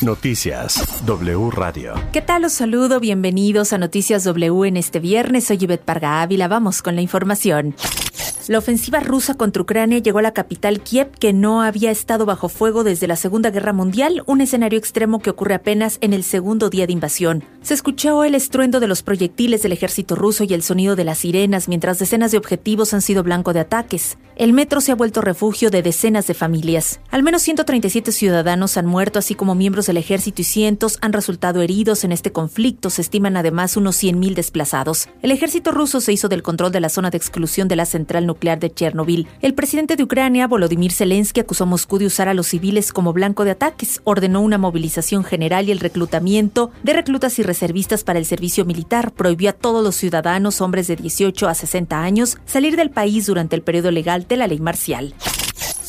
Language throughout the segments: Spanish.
Noticias W Radio. ¿Qué tal? Los saludo. Bienvenidos a Noticias W en este viernes. Soy Yvette Parga Ávila. Vamos con la información. La ofensiva rusa contra Ucrania llegó a la capital Kiev, que no había estado bajo fuego desde la Segunda Guerra Mundial, un escenario extremo que ocurre apenas en el segundo día de invasión. Se escuchó el estruendo de los proyectiles del ejército ruso y el sonido de las sirenas mientras decenas de objetivos han sido blanco de ataques. El metro se ha vuelto refugio de decenas de familias. Al menos 137 ciudadanos han muerto, así como miembros del ejército y cientos han resultado heridos en este conflicto. Se estiman además unos 100.000 desplazados. El ejército ruso se hizo del control de la zona de exclusión de la central nuclear de Chernobyl. El presidente de Ucrania, Volodymyr Zelensky, acusó a Moscú de usar a los civiles como blanco de ataques, ordenó una movilización general y el reclutamiento de reclutas y reservistas para el servicio militar, prohibió a todos los ciudadanos, hombres de 18 a 60 años, salir del país durante el periodo legal de la ley marcial.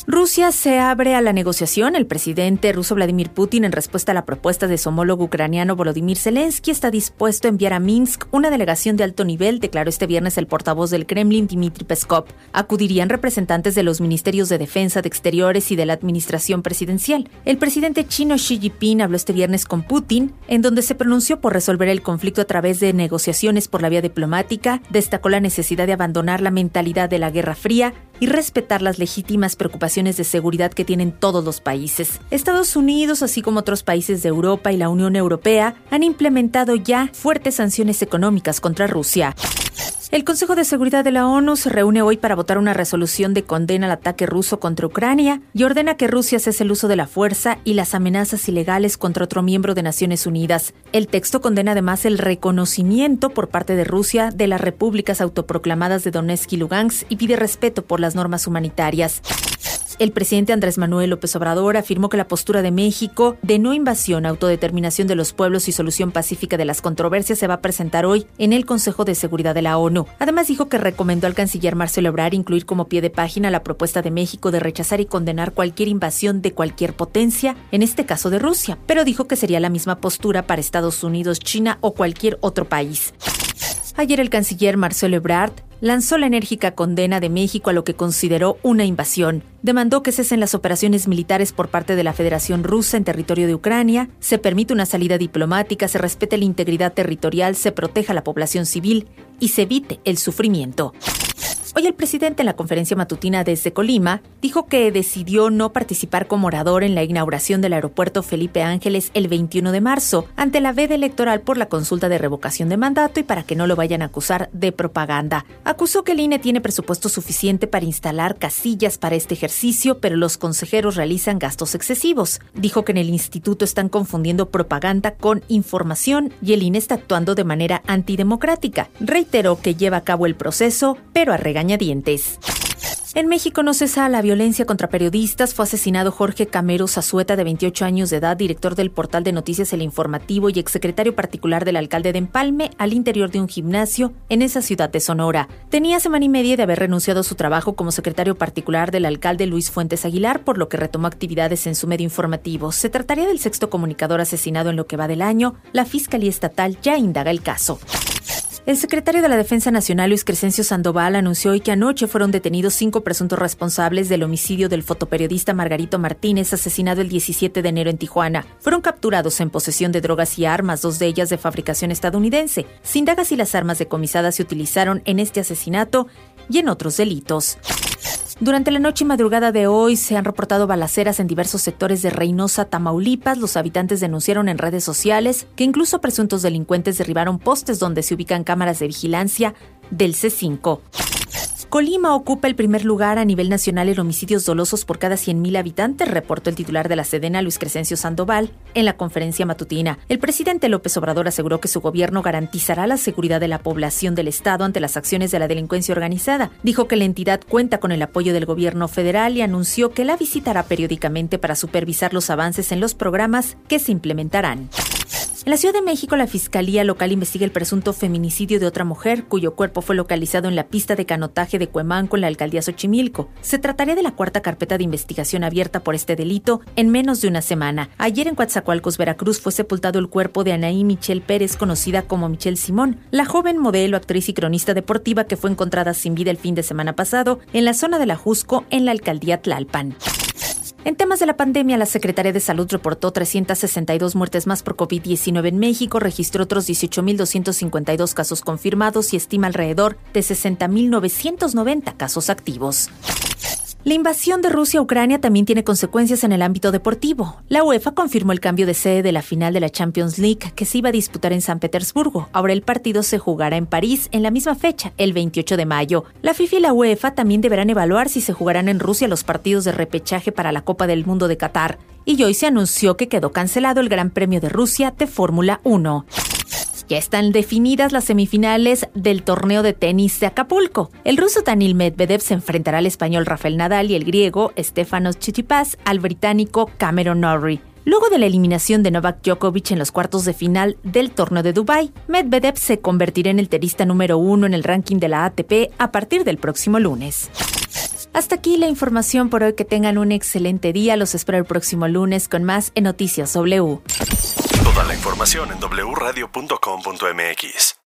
Rusia se abre a la negociación. El presidente ruso Vladimir Putin, en respuesta a la propuesta de su homólogo ucraniano Volodymyr Zelensky, está dispuesto a enviar a Minsk una delegación de alto nivel, declaró este viernes el portavoz del Kremlin, Dmitry Peskov. Acudirían representantes de los ministerios de defensa, de exteriores y de la administración presidencial. El presidente chino Xi Jinping habló este viernes con Putin, en donde se pronunció por resolver el conflicto a través de negociaciones por la vía diplomática, destacó la necesidad de abandonar la mentalidad de la Guerra Fría y respetar las legítimas preocupaciones de seguridad que tienen todos los países. Estados Unidos, así como otros países de Europa y la Unión Europea, han implementado ya fuertes sanciones económicas contra Rusia. El Consejo de Seguridad de la ONU se reúne hoy para votar una resolución de condena al ataque ruso contra Ucrania y ordena que Rusia cese el uso de la fuerza y las amenazas ilegales contra otro miembro de Naciones Unidas. El texto condena además el reconocimiento por parte de Rusia de las repúblicas autoproclamadas de Donetsk y Lugansk y pide respeto por las normas humanitarias. El presidente Andrés Manuel López Obrador afirmó que la postura de México de no invasión, autodeterminación de los pueblos y solución pacífica de las controversias se va a presentar hoy en el Consejo de Seguridad de la ONU. Además dijo que recomendó al canciller Marcelo Ebrard incluir como pie de página la propuesta de México de rechazar y condenar cualquier invasión de cualquier potencia, en este caso de Rusia, pero dijo que sería la misma postura para Estados Unidos, China o cualquier otro país. Ayer el canciller Marcelo Ebrard lanzó la enérgica condena de México a lo que consideró una invasión. Demandó que cesen las operaciones militares por parte de la Federación Rusa en territorio de Ucrania, se permite una salida diplomática, se respete la integridad territorial, se proteja a la población civil y se evite el sufrimiento. Hoy el presidente en la conferencia matutina desde Colima dijo que decidió no participar como orador en la inauguración del aeropuerto Felipe Ángeles el 21 de marzo ante la veda electoral por la consulta de revocación de mandato y para que no lo vayan a acusar de propaganda. Acusó que el INE tiene presupuesto suficiente para instalar casillas para este ejercicio, pero los consejeros realizan gastos excesivos. Dijo que en el instituto están confundiendo propaganda con información y el INE está actuando de manera antidemocrática. Reiteró que lleva a cabo el proceso, pero a regañadientes. En México no cesa la violencia contra periodistas. Fue asesinado Jorge Camero Zazueta, de 28 años de edad, director del portal de noticias El Informativo y exsecretario particular del alcalde de Empalme, al interior de un gimnasio en esa ciudad de Sonora. Tenía semana y media de haber renunciado a su trabajo como secretario particular del alcalde Luis Fuentes Aguilar, por lo que retomó actividades en su medio informativo. Se trataría del sexto comunicador asesinado en lo que va del año. La Fiscalía Estatal ya indaga el caso. El secretario de la Defensa Nacional, Luis Crescencio Sandoval, anunció hoy que anoche fueron detenidos cinco presuntos responsables del homicidio del fotoperiodista Margarito Martínez, asesinado el 17 de enero en Tijuana. Fueron capturados en posesión de drogas y armas, dos de ellas de fabricación estadounidense. Sin dagas y las armas decomisadas se utilizaron en este asesinato y en otros delitos. Durante la noche y madrugada de hoy se han reportado balaceras en diversos sectores de Reynosa, Tamaulipas. Los habitantes denunciaron en redes sociales que incluso presuntos delincuentes derribaron postes donde se ubican cámaras de vigilancia del C5. Colima ocupa el primer lugar a nivel nacional en homicidios dolosos por cada 100.000 habitantes, reportó el titular de la Sedena, Luis Crescencio Sandoval, en la conferencia matutina. El presidente López Obrador aseguró que su gobierno garantizará la seguridad de la población del Estado ante las acciones de la delincuencia organizada. Dijo que la entidad cuenta con el apoyo del gobierno federal y anunció que la visitará periódicamente para supervisar los avances en los programas que se implementarán. En la Ciudad de México, la Fiscalía Local investiga el presunto feminicidio de otra mujer, cuyo cuerpo fue localizado en la pista de canotaje de Cuemanco en la alcaldía Xochimilco. Se trataría de la cuarta carpeta de investigación abierta por este delito en menos de una semana. Ayer en Coatzacoalcos, Veracruz, fue sepultado el cuerpo de Anaí Michelle Pérez, conocida como Michelle Simón, la joven modelo, actriz y cronista deportiva que fue encontrada sin vida el fin de semana pasado en la zona de la Jusco, en la alcaldía Tlalpan. En temas de la pandemia, la Secretaría de Salud reportó 362 muertes más por COVID-19 en México, registró otros 18.252 casos confirmados y estima alrededor de 60.990 casos activos. La invasión de Rusia a Ucrania también tiene consecuencias en el ámbito deportivo. La UEFA confirmó el cambio de sede de la final de la Champions League que se iba a disputar en San Petersburgo. Ahora el partido se jugará en París en la misma fecha, el 28 de mayo. La FIFA y la UEFA también deberán evaluar si se jugarán en Rusia los partidos de repechaje para la Copa del Mundo de Qatar. Y hoy se anunció que quedó cancelado el Gran Premio de Rusia de Fórmula 1. Ya están definidas las semifinales del torneo de tenis de Acapulco. El ruso Daniil Medvedev se enfrentará al español Rafael Nadal y el griego Stefanos Tsitsipas al británico Cameron Norrie. Luego de la eliminación de Novak Djokovic en los cuartos de final del torneo de Dubai, Medvedev se convertirá en el tenista número uno en el ranking de la ATP a partir del próximo lunes. Hasta aquí la información por hoy. Que tengan un excelente día. Los espero el próximo lunes con más en Noticias W. Toda la información en wradio.com.mx.